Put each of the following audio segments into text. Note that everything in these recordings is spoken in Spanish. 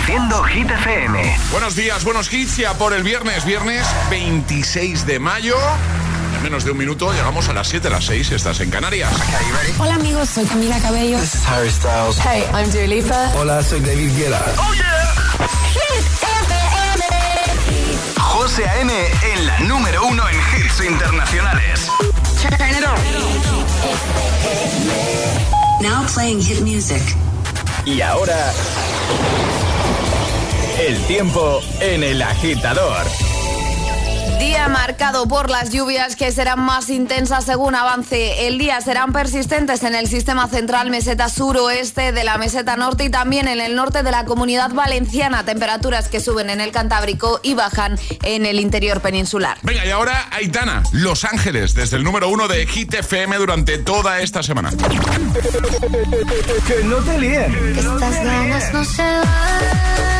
Reproduciendo Hit FM. Buenos días, buenos hits. Ya por el viernes, viernes 26 de mayo. En menos de un minuto llegamos a las 7, a las 6. Estás en Canarias. Hola amigos, soy Camila Cabello. This is Harry Styles. Hey, I'm Dua Lipa. Hola, soy David Guetta. ¡Oh, yeah! Hit FM. José A.M. en la número uno en hits internacionales. Turn it on. Now playing hit music. Y ahora, el tiempo en el agitador. Día marcado por las lluvias que serán más intensas según avance el día. Serán persistentes en el sistema central meseta suroeste de la meseta norte y también en el norte de la comunidad valenciana. Temperaturas que suben en el Cantábrico y bajan en el interior peninsular. Venga, y ahora Aitana, Los Ángeles, desde el número uno de Hit FM durante toda esta semana. que no te líen. Estas ganas no se van.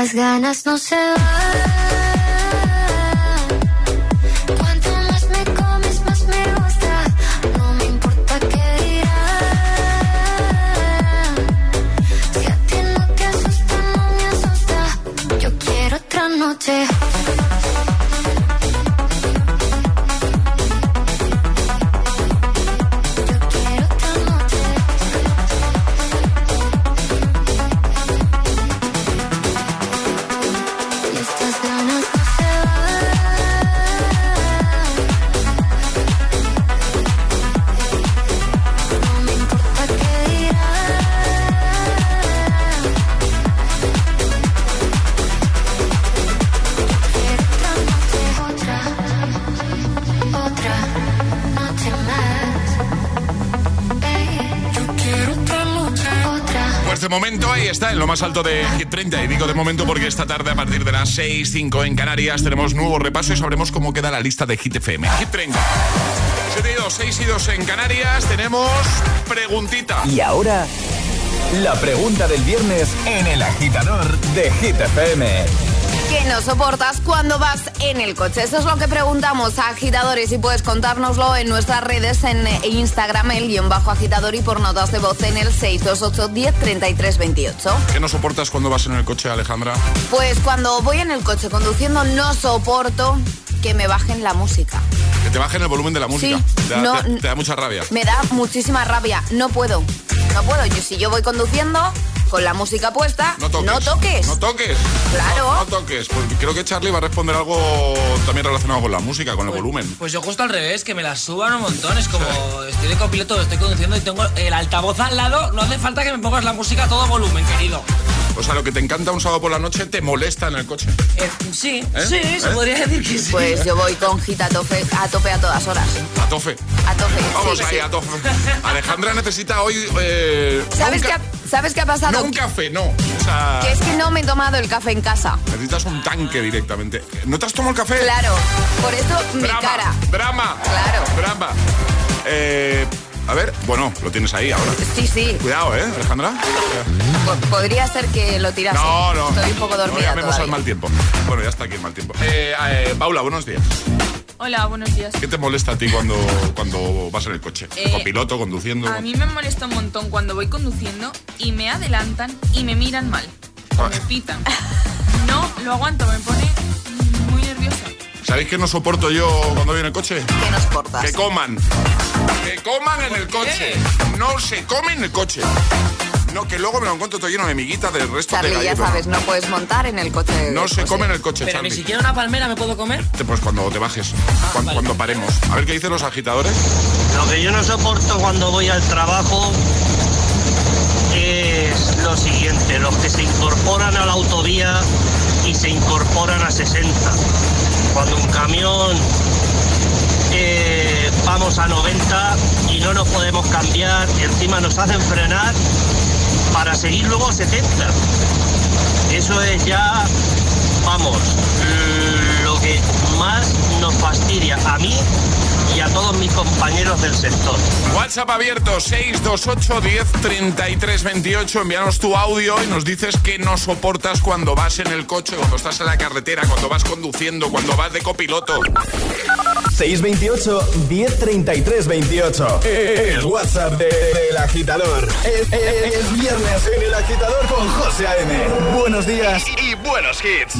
estas ganas no se van. Más alto de Hit 30. Y digo de momento porque esta tarde, a partir de las 6, 5 en Canarias, tenemos nuevo repaso y sabremos cómo queda la lista de Hit FM. Hit 30. 7 y 2, 6 y 2 en Canarias, tenemos preguntita. Y ahora, la pregunta del viernes en el agitador de Hit FM. ¿Qué no soportas cuando vas en el coche? Eso es lo que preguntamos a agitadores y puedes contárnoslo en nuestras redes en Instagram, el guion bajo agitador y por notas de voz en el 628 10 28. ¿Qué no soportas cuando vas en el coche, Alejandra? Pues cuando voy en el coche conduciendo no soporto que me bajen la música. Que te bajen el volumen de la música. Sí, te, da, te da mucha rabia. Me da muchísima rabia. No puedo. No puedo. Yo si yo voy conduciendo con la música puesta, no toques. No toques. No toques. Claro. No, toques. Pues creo que Charlie va a responder algo también relacionado con la música, con el pues, volumen. Pues yo justo al revés, que me la suban un montón. Es como, estoy de copiloto, estoy conduciendo y tengo el altavoz al lado. No hace falta que me pongas la música a todo volumen, querido. O sea, lo que te encanta un sábado por la noche te molesta en el coche. Eh, sí, ¿Eh? sí, se ¿Eh? podría decir que sí. Pues yo voy con hit a tope a, tope a todas horas. A tope. A tope. Vamos ahí, a tope. Alejandra necesita hoy. Eh, ¿Sabes, qué ha, ¿Sabes qué ha pasado? No un café, no. O sea, que es que no me he tomado el café en casa. Necesitas un tanque directamente. ¿No te has tomado el café? Claro. Por eso mi cara. Drama. Claro. Drama. Eh, a ver, bueno, lo tienes ahí ahora. Sí, sí. Cuidado, ¿eh, Alejandra? Po- Podría ser que lo tirase. No, no. Estoy un poco No dormida llamemos todavía. al mal tiempo. Bueno, ya está aquí el mal tiempo. Eh, eh, Paula, buenos días. Hola, buenos días. ¿Qué te molesta a ti cuando, cuando vas en el coche? Eh, Copiloto, conduciendo. A mí me molesta un montón cuando voy conduciendo y me adelantan y me miran mal. O me pitan. No lo aguanto, me pone muy nerviosa. ¿Sabéis qué no soporto yo cuando voy en el coche? ¿Qué nos cortas? Que coman. Que coman en el coche. No se come en el coche. No, que luego me lo encuentro todo lleno de miguitas del resto de Charlie, ya sabes, no puedes montar en el coche. No se pues, come en el coche, Pero ni Charlie. siquiera una palmera me puedo comer. Te- Pues cuando te bajes, cuan- vale. cuando paremos. A ver qué dicen los agitadores. Lo que yo no soporto cuando voy al trabajo es lo siguiente, los que se incorporan a la autovía y se incorporan a 60. Cuando un camión eh, vamos a 90 y no nos podemos cambiar y encima nos hacen frenar para seguir luego a 70. Eso es ya, vamos, lo que más nos fastidia a mí y a todos mis compañeros del sector. WhatsApp abierto 628 10 33 28. Envíanos tu audio y nos dices que no soportas cuando vas en el coche, cuando estás en la carretera, cuando vas conduciendo, cuando vas de copiloto. 628 1033 28. El WhatsApp de- del agitador. Es, es- es viernes en el agitador con José A.M. Buenos días y buenos hits.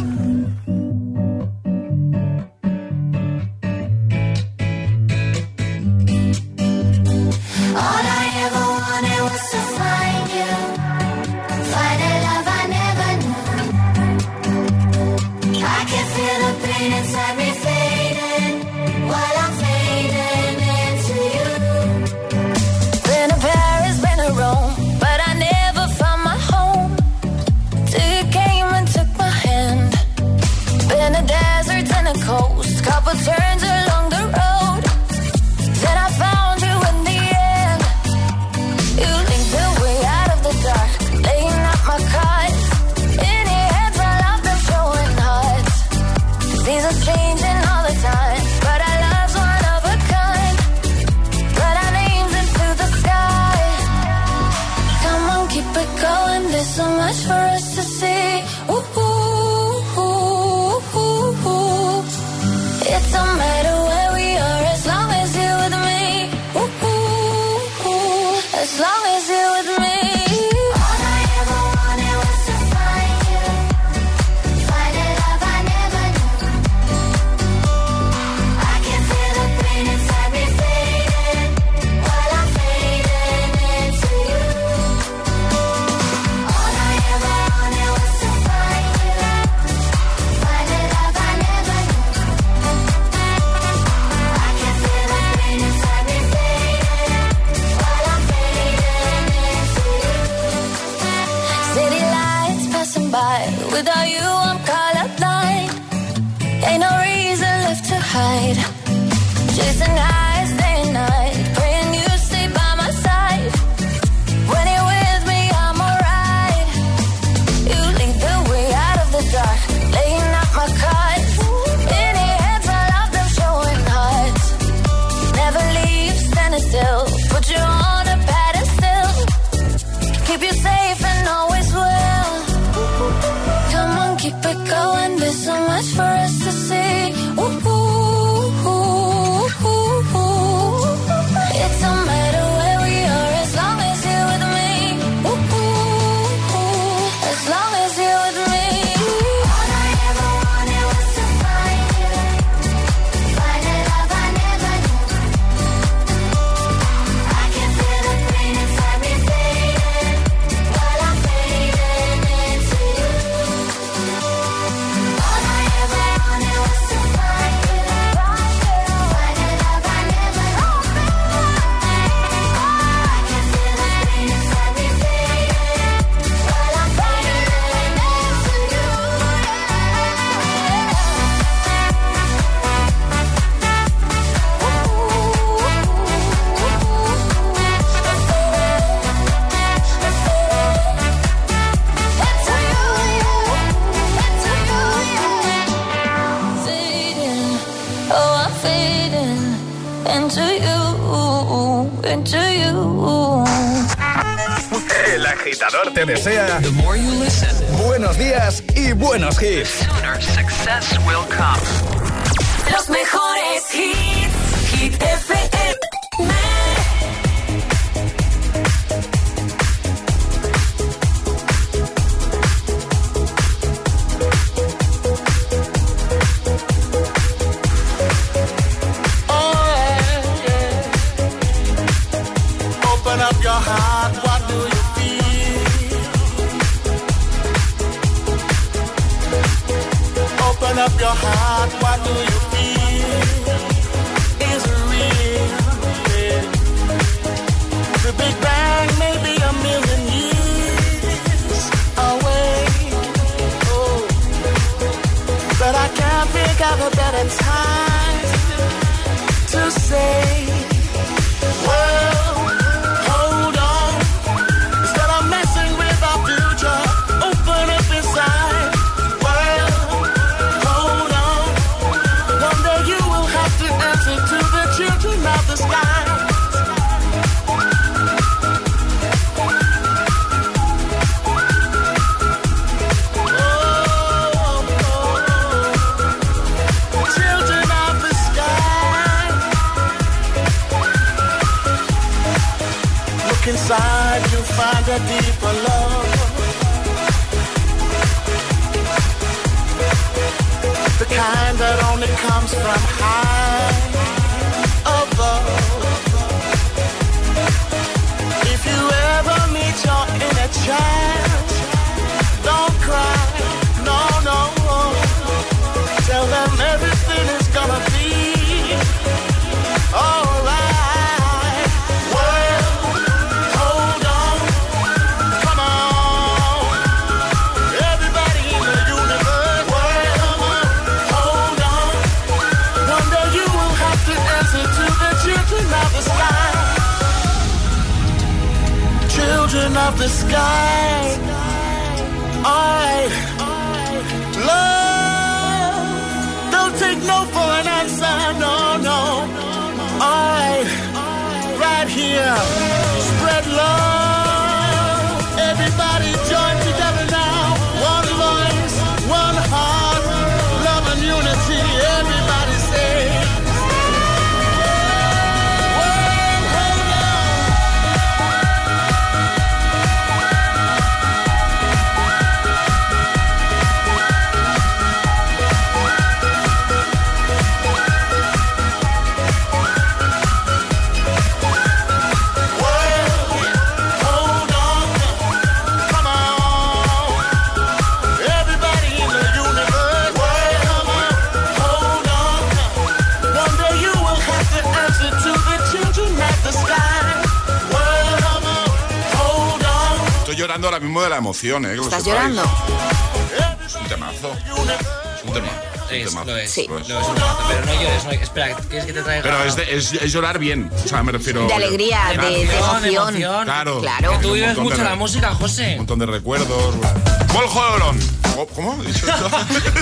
Agitador te desea buenos días y buenos hits. Los mejores hits, Hit FM. Emoción, ¿eh? ¿Estás llorando? Es un temazo. Es un temazo. Es, temazo. lo es. Sí. Lo es. Lo es un temazo, pero no llores, no, espera, ¿quieres que te traiga? Pero es, de- es- es llorar bien. O sea, me refiero. De alegría, de, de emoción. Claro. Claro. Que tú Un vives montón de mucho la música, Un José. montón de recuerdos. Oh, ¿Cómo? ¿He dicho esto?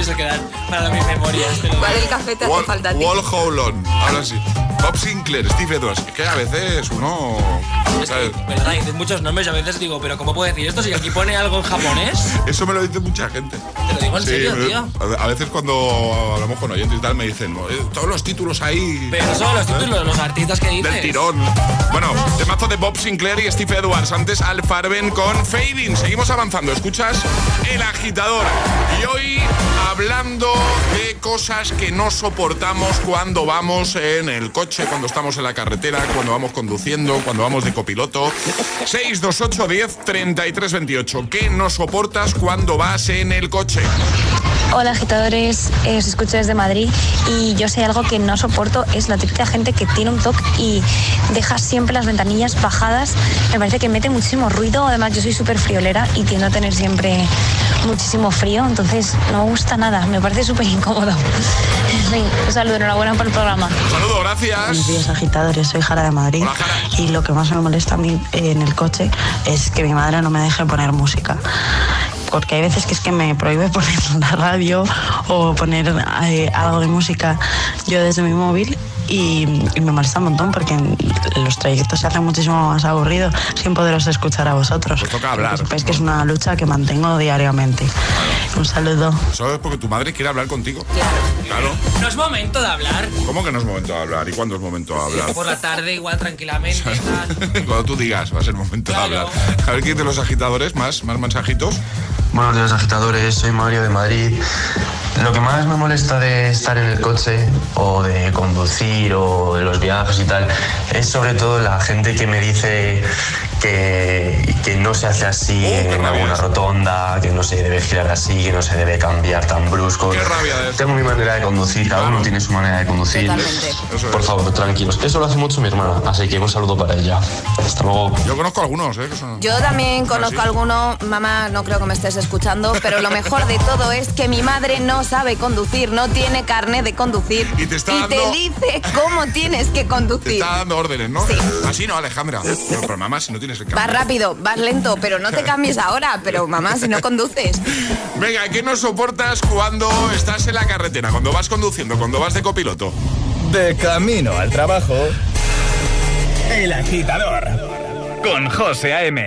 me pienso quedar para mis memorias. te lo ¿Cuál digo. el café te hace Wall, falta? Wall Howlon. Ahora sí. Bob Sinclair, Steve Edwards. Es que a veces uno. Es ¿sabes? que, ¿verdad? Dices muchos nombres y a veces digo, pero ¿cómo puedo decir esto si aquí pone algo en japonés? Eso me lo dice mucha gente. Te lo digo en serio, me- tío. a veces cuando hablamos con oyentes y tal me dicen, "Eh, todos los títulos ahí. Pero no solo los ¿eh? títulos, los artistas que dices. Del tirón. Bueno, temazo de Bob Sinclair y Steve Edwards. Antes Al Farben con Fading. Seguimos avanzando. Escuchas El Agitador. Y hoy hablando de cosas que no soportamos cuando vamos en el coche, cuando estamos en la carretera, cuando vamos conduciendo, cuando vamos de copiloto. 628 10 33 28. ¿Qué no soportas cuando vas en el coche? Hola agitadores, eh, os escucho desde Madrid y yo sé algo que no soporto, es la típica gente que tiene un toque y deja siempre las ventanillas bajadas. Me parece que mete muchísimo ruido, además yo soy súper friolera y tiendo a tener siempre muchísimo frío, entonces no me gusta nada, me parece súper incómodo. Sí, un saludo, enhorabuena por el programa. Saludos, gracias. Buenos días, agitadores. Soy Jara de Madrid. Hola, Jara. Y lo que más me molesta a mí en el coche es que mi madre no me deje poner música. Porque hay veces que es que me prohíbe poner la radio o poner eh, algo de música yo desde mi móvil y, y me molesta un montón porque los trayectos se hace muchísimo más aburrido sin poderos escuchar a vosotros. Pues toca hablar. Que que es una lucha que mantengo diariamente. Un saludo. Eso es porque tu madre quiere hablar contigo. Claro. No es momento de hablar. ¿Cómo que no es momento de hablar? ¿Y cuándo es momento de hablar? Por la tarde, igual tranquilamente. tal. Cuando tú digas, va a ser momento de hablar. A ver quién de los agitadores, más, más mensajitos. Buenos días agitadores, soy Mario de Madrid. Lo que más me molesta de estar en el coche o de conducir o de los viajes y tal es sobre todo la gente que me dice que, que no se hace así en alguna rotonda, que no se debe girar así, que no se debe cambiar tan brusco. Tengo mi manera de conducir, cada uno tiene su manera de conducir. Por favor, tranquilos. Eso lo hace mucho mi hermana, así que un saludo para ella. Hasta luego. Yo conozco algunos, ¿eh? Que son... Yo también conozco ¿Ah, sí? alguno, mamá, no creo que me estés escuchando, pero lo mejor de todo es que mi madre no sabe conducir, no tiene carnet de conducir Y te está te dando- dice cómo tienes que Te conducir. está dando órdenes, ¿no? Así no, Alejandra. Pero, pero mamá, si no tienes el Vas rápido, vas lento, pero no te cambies ahora, pero mamá, si no conduces. Venga, ¿qué no soportas cuando estás en la carretera? Cuando vas conduciendo, cuando vas de copiloto. De camino al trabajo. El agitador. Con José A.M.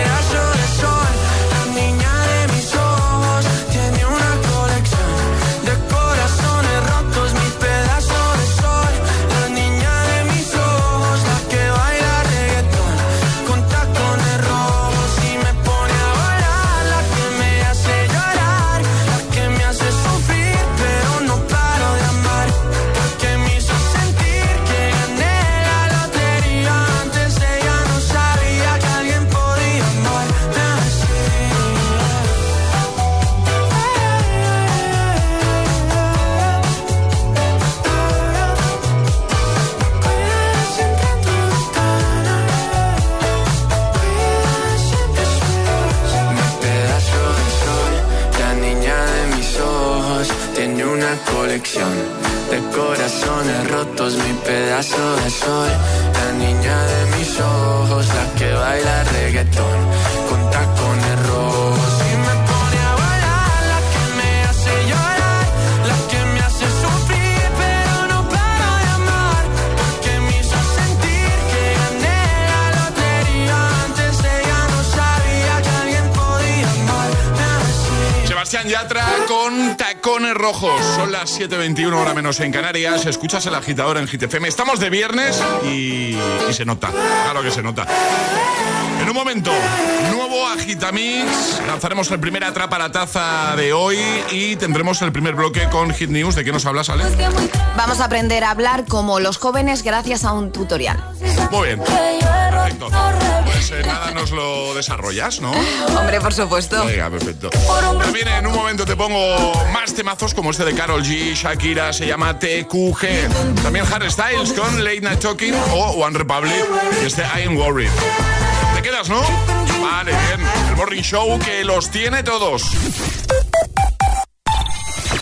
Son las 7.21 hora menos en Canarias. Escuchas el agitador en GTFM. Estamos de viernes y, y se nota. Claro que se nota. En un momento, nuevo Agitamix. Lanzaremos el primer atrapa la taza de hoy y tendremos el primer bloque con Hit News. ¿De qué nos hablas, Ale? Vamos a aprender a hablar como los jóvenes gracias a un tutorial. Muy bien. Perfecto. Pues eh, nada, nos lo desarrollas, ¿no? Hombre, por supuesto. Venga, perfecto. También en un momento te pongo más temazos como este de Carol G, Shakira, se llama TQG. También Harry Styles con Late Night Talking o One Republic y este I Am Worried. ¿Te quedas, no? Vale, bien. El Morning Show que los tiene todos.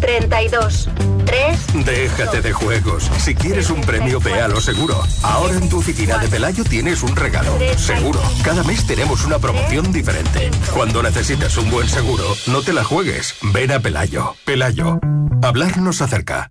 32, 3. Déjate de juegos. Si quieres un premio, ve a lo seguro. Ahora en tu oficina de Pelayo tienes un regalo. Seguro. Cada mes tenemos una promoción diferente. Cuando necesites un buen seguro, no te la juegues. Ven a Pelayo. Pelayo. Hablar nos acerca.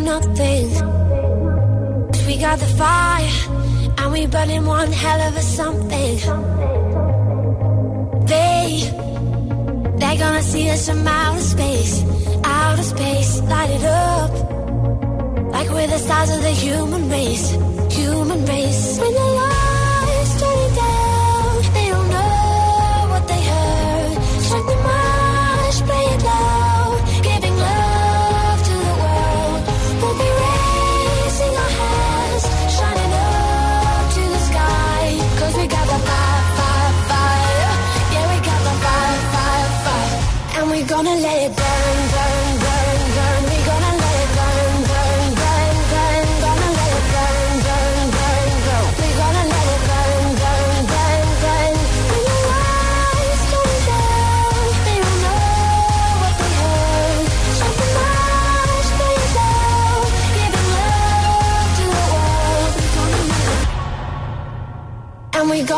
Nothing. 'Cause we got the fire, and we burning one hell of a something. They, they're gonna see us from outer space, outer space, light it up. Like we're the stars of the human race, human race. When the lights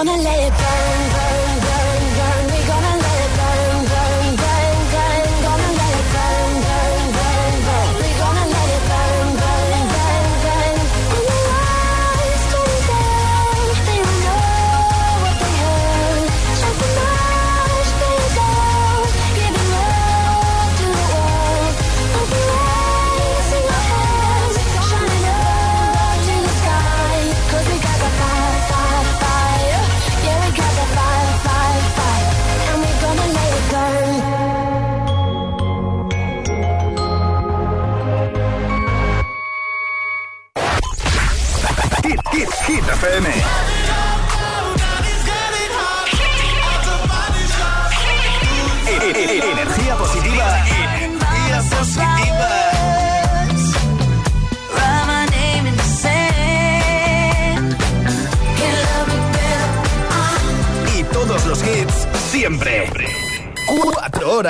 gonna let it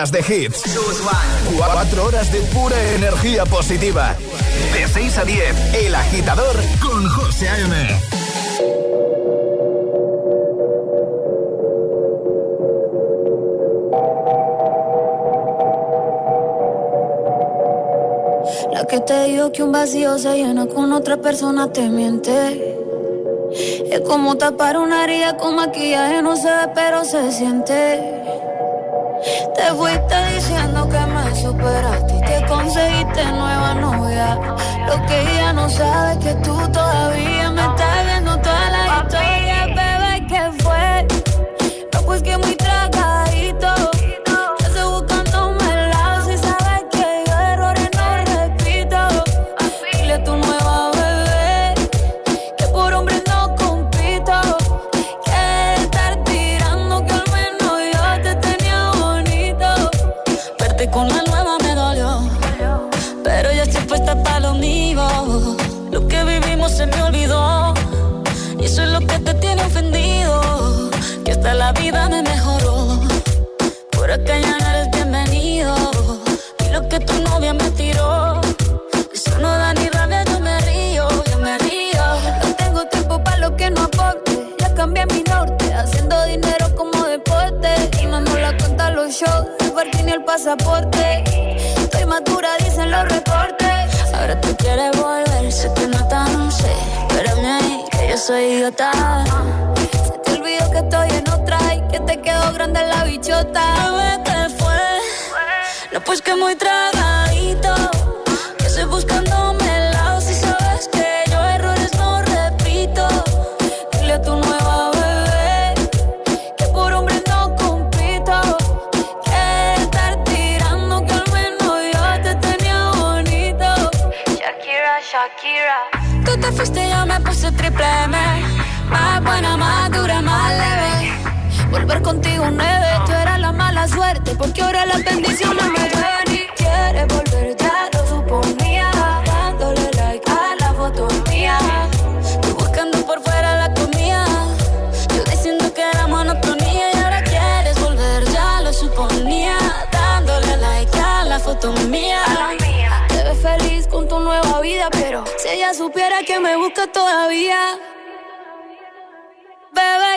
horas de hits. 4 horas de pura energía positiva. De 6 a 10, El Agitador con José A.M. La que te dijo que un vacío se llena con otra persona te miente. Es como tapar una herida con maquillaje, no se ve, pero se siente diciendo que me superaste y que conseguiste nueva novia. Lo que ella no sabe es que tú todavía me estás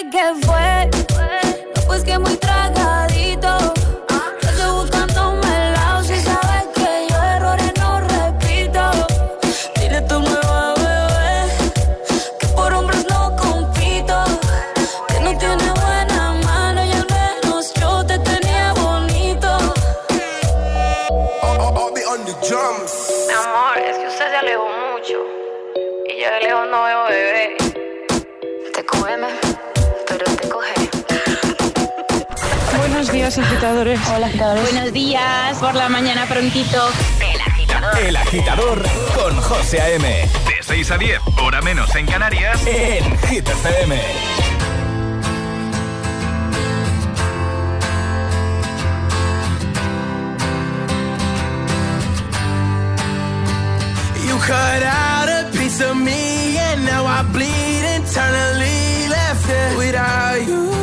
que fue. No, pues que muy trágico. días, agitadores. Hola, agitadores. Buenos días, por la mañana prontito. El agitador. El agitador con José A.M. De 6 a 10, hora menos en Canarias, en Hit FM. You cut out a piece of me and now I bleed internally left it without you.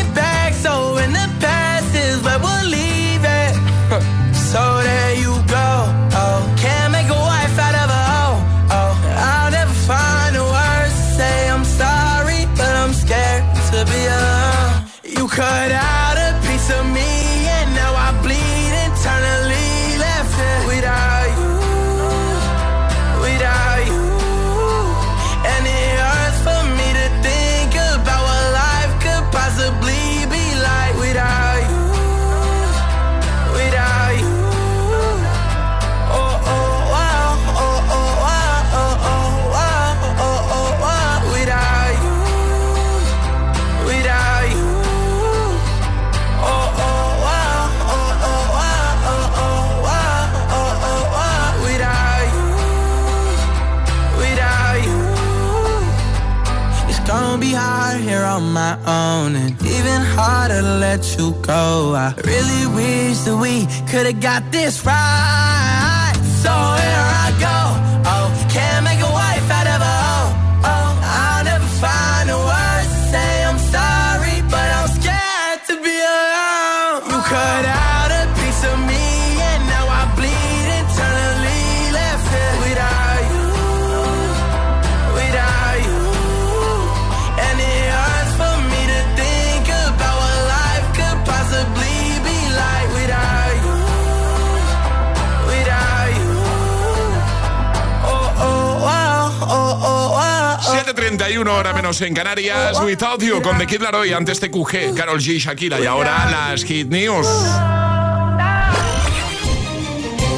en Canarias, Without You, con The Kid Laroi, antes TQG, Carol G, Shakira y ahora las Hit News.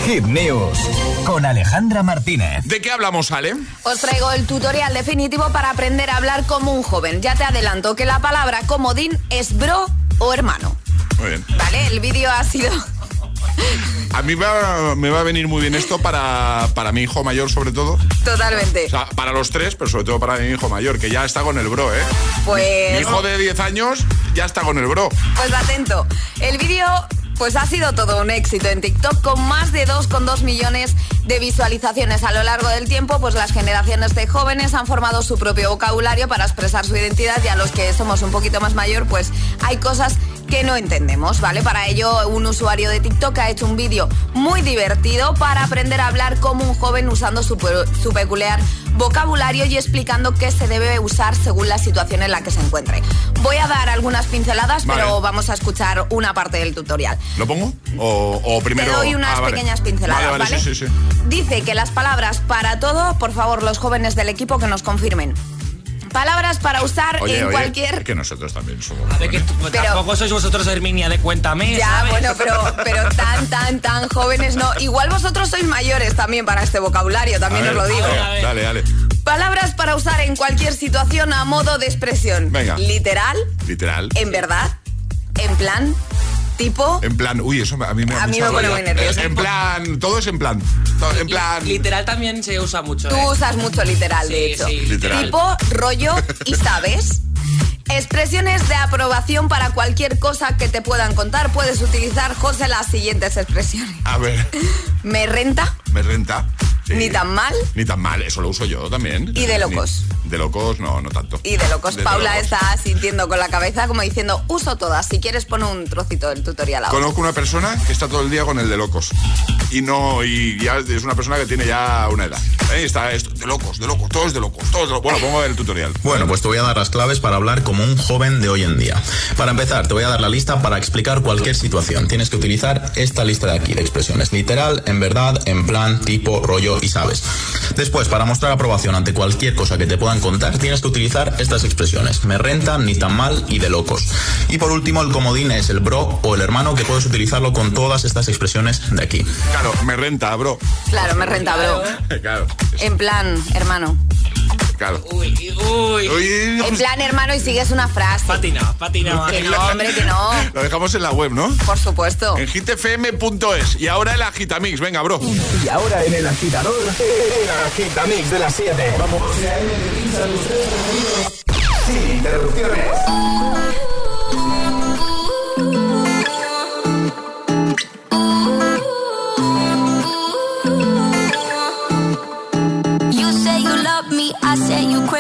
Hit News con Alejandra Martínez. ¿De qué hablamos, Ale? Os traigo el tutorial definitivo para aprender a hablar como un joven. Ya te adelanto que la palabra comodín es bro o hermano. Muy bien. Vale, el vídeo ha sido a mí me va, me va a venir muy bien esto para, para mi hijo mayor, sobre todo. Totalmente. O sea, para los tres, pero sobre todo para mi hijo mayor, que ya está con el bro, ¿eh? Pues... Mi hijo de 10 años ya está con el bro. Pues atento. El vídeo pues ha sido todo un éxito en TikTok con más de 2,2 millones de visualizaciones a lo largo del tiempo, pues las generaciones de jóvenes han formado su propio vocabulario para expresar su identidad y a los que somos un poquito más mayor, pues hay cosas que no entendemos, ¿vale? Para ello, un usuario de TikTok ha hecho un vídeo muy divertido para aprender a hablar como un joven usando su, pe- su peculiar vocabulario y explicando qué se debe usar según la situación en la que se encuentre. Voy a dar algunas pinceladas, Vale. pero vamos a escuchar una parte del tutorial. ¿Lo pongo? ¿O, o primero...? Te doy unas Ah, vale. pequeñas pinceladas, Vale, ¿vale? vale, sí, sí, sí. Dice que las palabras para todo, por favor, los jóvenes del equipo que nos confirmen. Palabras para usar Oye, en oye, cualquier es que nosotros también somos A ver, que jóvenes. tú- Pero- tampoco sois vosotros Herminia de Cuéntame, Ya, ¿sabes? bueno, pero, pero tan, tan, tan jóvenes no. Igual vosotros sois mayores también para este vocabulario, A también ver, os lo digo. Dale, dale, dale. Palabras para usar en cualquier situación a modo de expresión. Venga. Literal, Literal. en verdad, en plan, tipo. En plan, uy, eso a mí me A mí me pone muy nerviosa. En plan, todo es en plan. En plan. Literal también se usa mucho. Tú ¿eh? usas mucho literal, de hecho. sí, Literal. Tipo, rollo y sabes. Expresiones de aprobación para cualquier cosa que te puedan contar. Puedes utilizar, José, las siguientes expresiones. A ver, Me renta, me renta. Sí. ni tan mal, Ni tan mal, eso lo uso yo también. Y de locos. Ni- de locos, no, no tanto. y de locos. De Paula locos. está sintiendo con la cabeza como diciendo, uso todas. Si quieres, pon un trocito del tutorial ahora. Conozco una persona que está todo el día con el de locos. Y no, y ya es una persona que tiene ya una edad. Está esto, de locos, de locos, todos de locos, todos de locos. Bueno, pongo el tutorial. Bueno, pues te voy a dar las claves para hablar como un joven de hoy en día. Para empezar, te voy a dar la lista para explicar cualquier situación. Tienes que utilizar esta lista de aquí de expresiones. Literal, en verdad, en plan, tipo, rollo y sabes. Después, para mostrar aprobación ante cualquier cosa que te puedan contar, tienes que utilizar estas expresiones. Me renta, ni tan mal y de locos. Y por último, el comodín es el bro o el hermano que puedes utilizarlo con todas estas expresiones de aquí. Claro, me renta, bro. Claro, me renta, bro. Claro, En plan, hermano. Claro. Uy, uy. Uy, En plan, hermano, y sigues una frase. Patina, patina. Que no, hombre, que no. Lo dejamos en la web, ¿no? Por supuesto. En hitfm.es. Y ahora el agitamix. Venga, bro. Y ahora en el agitador, el agitamix de las 7. Vamos. Sin interrupciones.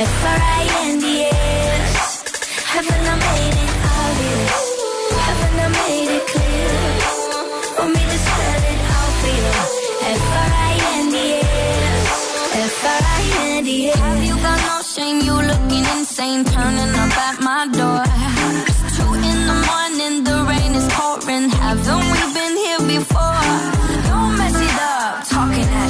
F-R-I-N-D-S Haven't made it obvious? Haven't made it clear? Want me to spell it out for you? F-R-I-N-D-S F-R-I-N-D-S Have you got no shame? You looking insane Turning up at my door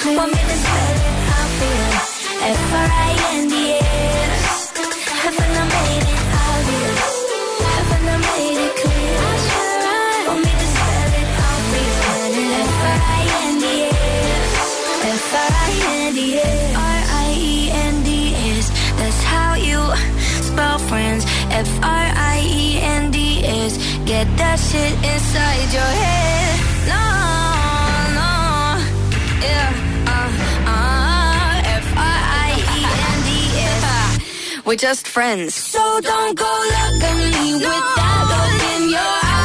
clean. One minute better than I feel. F-R-I-N-D-S. Haven't I made it obvious? Haven't I made it clear? I sure am. Want me to spell it obvious? F-R-I-N-D-S. F-R-I-N-D-S. R-I-E-N-D-S. That's how you spell friends. F-R-I-E-N-D-S. Get that shit inside your head. No, no, yeah. We're just friends. So don't go look at me with that look in your eye.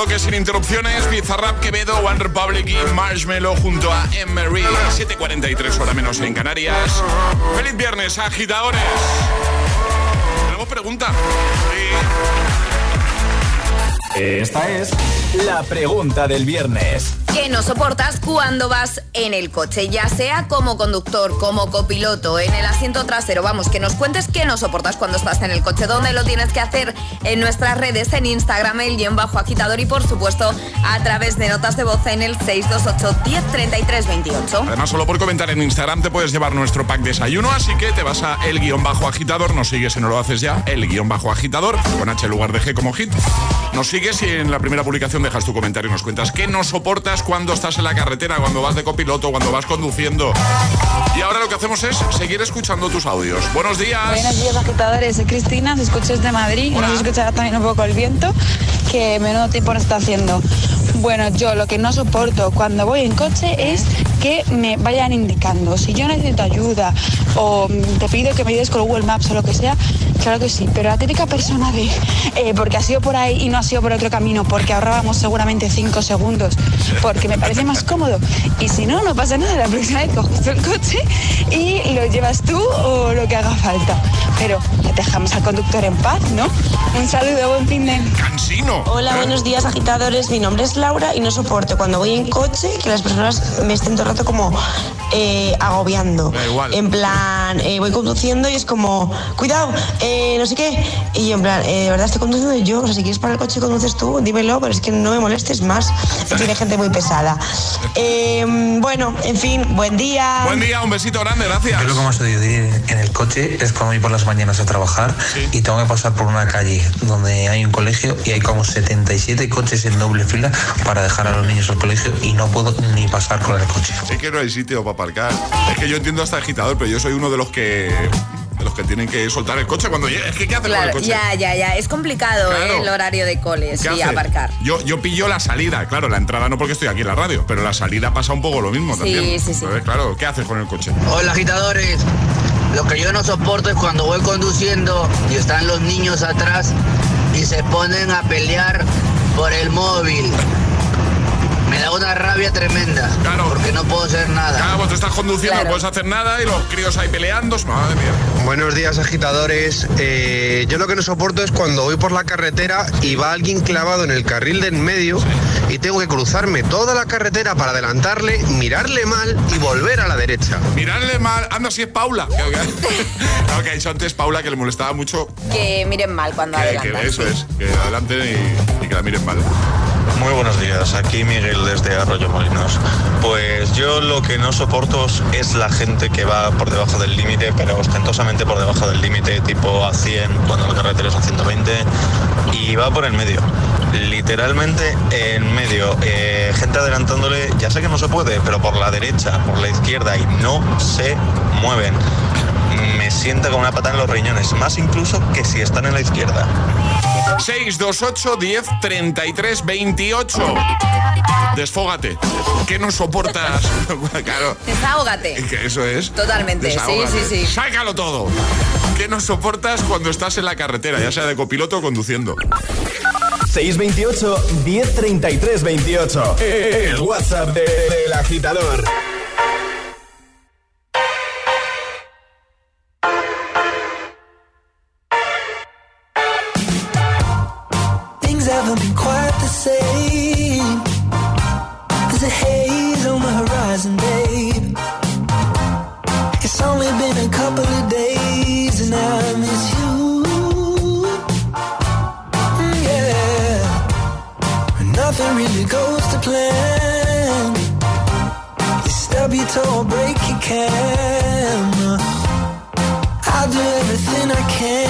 bloque sin interrupciones, Bizarrap, Quevedo, One Republic y Marshmello junto a Emery. 7.43 hora menos en Canarias. Feliz viernes, agitadores. Tenemos pregunta. Esta es la pregunta del viernes. ¿Qué no soportas cuando vas en el coche? Ya sea como conductor, como copiloto, en el asiento trasero. Vamos, que nos cuentes qué no soportas cuando estás en el coche. ¿Dónde lo tienes que hacer? En nuestras redes, en Instagram, el guion bajo agitador y por supuesto a través de notas de voz en el 628 1033 28. Además, solo por comentar en Instagram te puedes llevar nuestro pack desayuno, así que te vas a el guion bajo agitador, nos sigues si no lo haces ya, el guion bajo agitador, con H en lugar de G como hit. Nos sigues y en la primera publicación dejas tu comentario y nos cuentas qué no soportas cuando estás en la carretera, cuando vas de copiloto, cuando vas conduciendo. Y ahora lo que hacemos es seguir escuchando tus audios. Buenos días. Buenos días, agitadores. Soy Cristina, os escucho desde Madrid. Y nos escuchará también un poco el viento, que menudo tiempo nos está haciendo. Bueno, yo lo que no soporto cuando voy en coche es que me vayan indicando. Si yo necesito ayuda o te pido que me ayudes con Google Maps o lo que sea, claro que sí. Pero la típica persona de, eh, porque ha sido por ahí y no ha sido por otro camino, porque ahorrábamos seguramente cinco segundos, porque me parece más cómodo. Y si no, no pasa nada. La próxima vez coges el coche y lo llevas tú o lo que haga falta. Pero dejamos al conductor en paz, ¿no? Un saludo, buen fin de... Cansino. Hola, buenos días agitadores. Mi nombre es Laura y no soporto cuando voy en coche que las personas me estén todo el rato como eh, agobiando. Da igual. En plan, eh, voy conduciendo y es como, cuidado, eh, no sé qué. Y yo en plan, eh, de verdad estoy conduciendo yo. O sea, si quieres parar el coche y conduces tú, dímelo, pero es que no me molestes más. Tiene gente muy pesada. Eh, bueno, en fin, buen día. Buen día, un besito grande, gracias. Yo lo que más odio de ir en el coche es cuando voy por las mañanas a trabajar y tengo que pasar por una calle donde hay un colegio y hay como 77 coches en doble fila para dejar a los niños al colegio y no puedo ni pasar con el coche. Es que no hay sitio para aparcar. Es que yo entiendo hasta agitador, pero yo soy uno de los que de los que tienen que soltar el coche cuando llegue. Es que ¿qué hace con el coche? ya, ya, ya. Es complicado Claro. ¿eh? el horario de coles ¿Qué y hace? aparcar. Yo, yo pillo la salida, claro, la entrada no porque estoy aquí en la radio, pero la salida pasa un poco lo mismo Sí, también. sí, sí. Entonces, claro, ¿qué haces con el coche? Hola agitadores, lo que yo no soporto es cuando voy conduciendo y están los niños atrás y se ponen a pelear por el móvil. Me da una rabia tremenda porque no puedo hacer nada. Claro, pues tú estás conduciendo, no puedes hacer nada y los críos ahí peleando. Madre mía. Buenos días agitadores. Eh, yo lo que no soporto es cuando voy por la carretera y va alguien clavado en el carril de en medio y tengo que cruzarme toda la carretera para adelantarle, mirarle mal y volver a la derecha. Mirarle mal, anda si es Paula. Claro que, claro que ha dicho antes Paula que le molestaba mucho Que miren mal cuando que, adelantan. que eso sí. es, que adelanten y, y que la miren mal. Muy buenos días, aquí Miguel desde Arroyo Molinos. Pues yo lo que no soporto es la gente que va por debajo del límite, pero ostentosamente por debajo del límite, tipo a 100 cuando la carretera es a 120, y va por el medio. Literalmente en medio, eh, gente adelantándole, ya sé que no se puede, pero por la derecha, por la izquierda, y no se mueven. Me sienta con una pata en los riñones, más incluso que si están en la izquierda. 628 10 33 28. Desfógate. ¿Qué no soportas? claro. Desahógate. Que eso es. Totalmente. Desahógate. Sí, sí, sí. Sácalo todo. ¿Qué no soportas cuando estás en la carretera, ya sea de copiloto o conduciendo? 628 1033 28. El WhatsApp del de, de, agitador. it or break your camera. I'll do everything I can.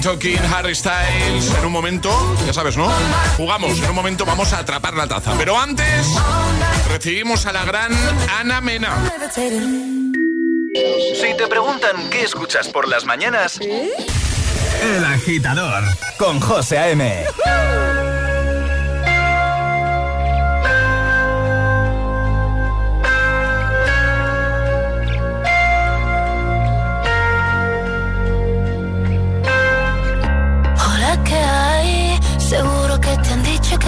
Talking, Harry Styles. En un momento, ya sabes, ¿no? Jugamos, en un momento vamos a atrapar la taza. Pero antes, recibimos a la gran Ana Mena. Si te preguntan qué escuchas por las mañanas, El Agitador con José A.M.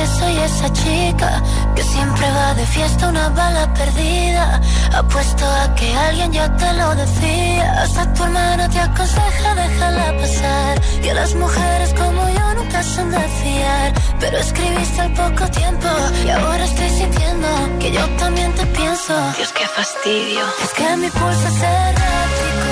que soy esa chica que siempre va de fiesta una bala perdida. Apuesto a que alguien ya te lo decía. Hasta tu hermana te aconseja déjala pasar. Y a las mujeres como yo nunca son de fiar. Pero escribiste al poco tiempo y ahora estoy sintiendo que yo también te pienso. Dios, qué fastidio. Es que mi pulso es errático.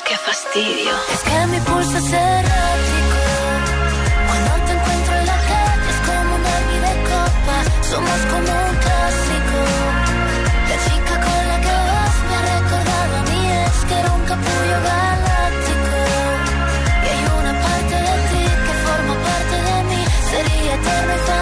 Qué fastidio. Es que mi pulso es errático. Cuando te encuentro en la calle es como un derbi de copa. Somos como un clásico. La chica con la que vas me ha recordado a mí es que era un capullo galáctico. Y hay una parte de ti que forma parte de mí. Sería eterno y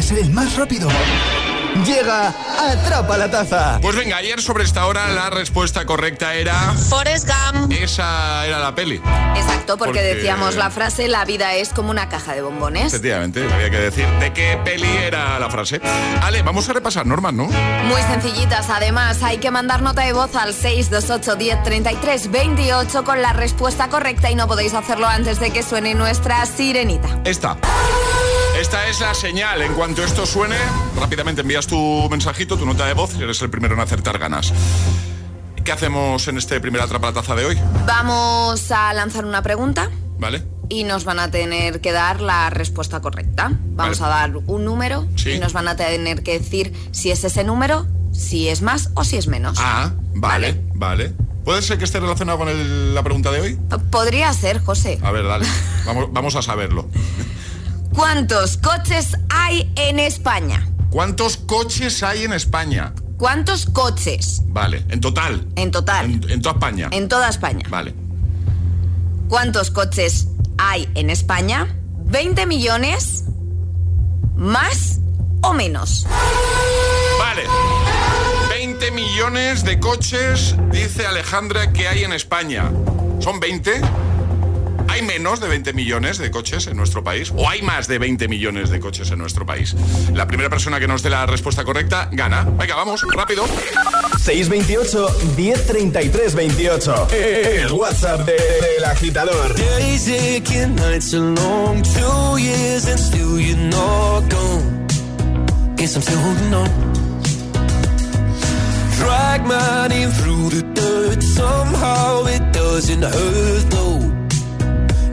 de ser el más rápido. Llega Atrapa la Taza. Pues venga, ayer sobre esta hora la respuesta correcta era... Forrest Gump. Esa era la peli. Exacto, porque, Porque- decíamos la frase la vida es como una caja de bombones. Efectivamente, había que decir de qué peli era la frase. Ale, vamos a repasar normas, ¿no? Muy sencillitas, además hay que mandar nota de voz al 628 10 33 28 con la respuesta correcta y no podéis hacerlo antes de que suene nuestra sirenita. Esta. Esta es la señal. En cuanto esto suene, rápidamente envías tu mensajito, tu nota de voz y eres el primero en acertar ganas. ¿Qué hacemos en este primer atrapataza de hoy? Vamos a lanzar una pregunta ¿Vale? y nos van a tener que dar la respuesta correcta. Vamos Vale. a dar un número Sí. y nos van a tener que decir si es ese número, si es más o si es menos. Ah, vale, vale. ¿Puede ser que esté relacionado con el- la pregunta de hoy? Podría ser, José. A ver, dale. Vamos, vamos a saberlo. ¿Cuántos coches hay en España? ¿Cuántos coches hay en España? ¿Cuántos coches Vale, en total. en total? En, en toda España. En toda España. Vale. ¿Cuántos coches hay en España? ¿20 millones? ¿Más o menos? Vale. 20 millones de coches, dice Alejandra, que hay en España. ¿Son 20? ¿Hay menos de 20 millones de coches en nuestro país? ¿O hay más de 20 millones de coches en nuestro país? La primera persona que nos dé la respuesta correcta gana. Venga, vamos, rápido. 628 1033 28. El WhatsApp de- del agitador. Days aching, nights are long, two years and still you're not gone. Guess I'm still holding on. Drag my name through the dirt, somehow it doesn't hurt though.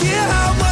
hear how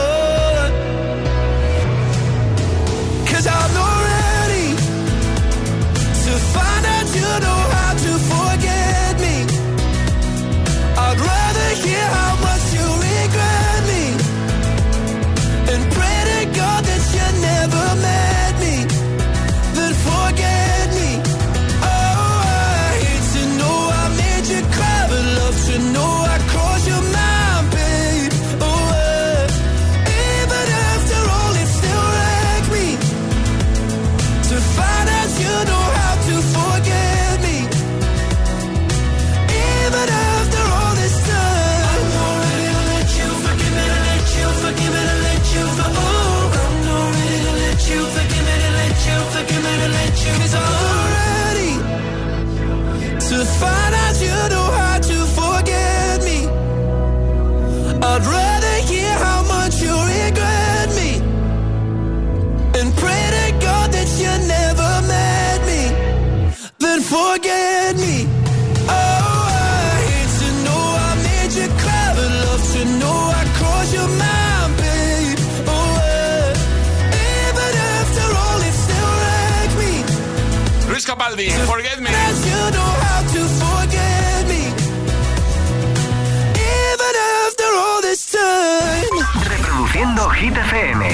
All this time. Reproduciendo Hit FM.